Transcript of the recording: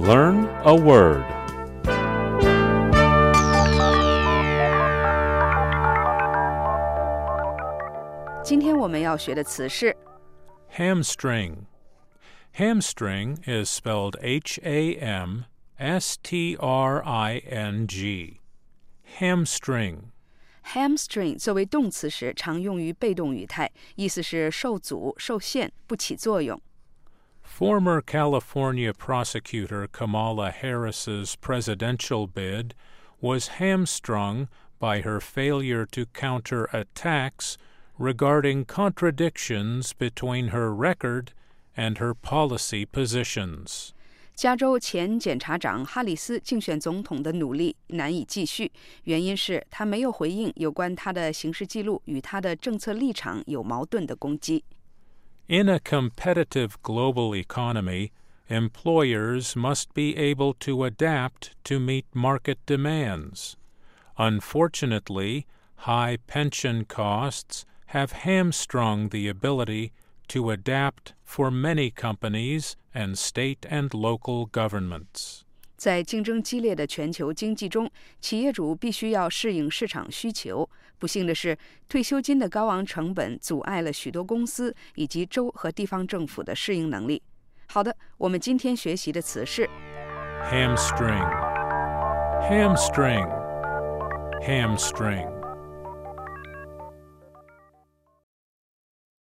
Learn a word. hamstring. Hamstring is spelled H A M S T R I N G. Hamstring. Hamstring 作为动词时，常用于被动语态，意思是受阻、受限、不起作用。 Former California prosecutor Kamala Harris's presidential bid was hamstrung by her failure to counter attacks regarding contradictions between her record and her policy positions. 加州前检察长哈里斯竞选总统的努力难以继续，原因是他没有回应有关他的刑事记录与他的政策立场有矛盾的攻击。 In a competitive global economy, employers must be able to adapt to meet market demands. Unfortunately, high pension costs have hamstrung the ability to adapt for many companies and state and local governments. 在竞争激烈的全球经济中，企业主必须要适应市场需求。不幸的是，退休金的高昂成本阻碍了许多公司以及州和地方政府的适应能力。好的，我们今天学习的词是 hamstring, hamstring, hamstring.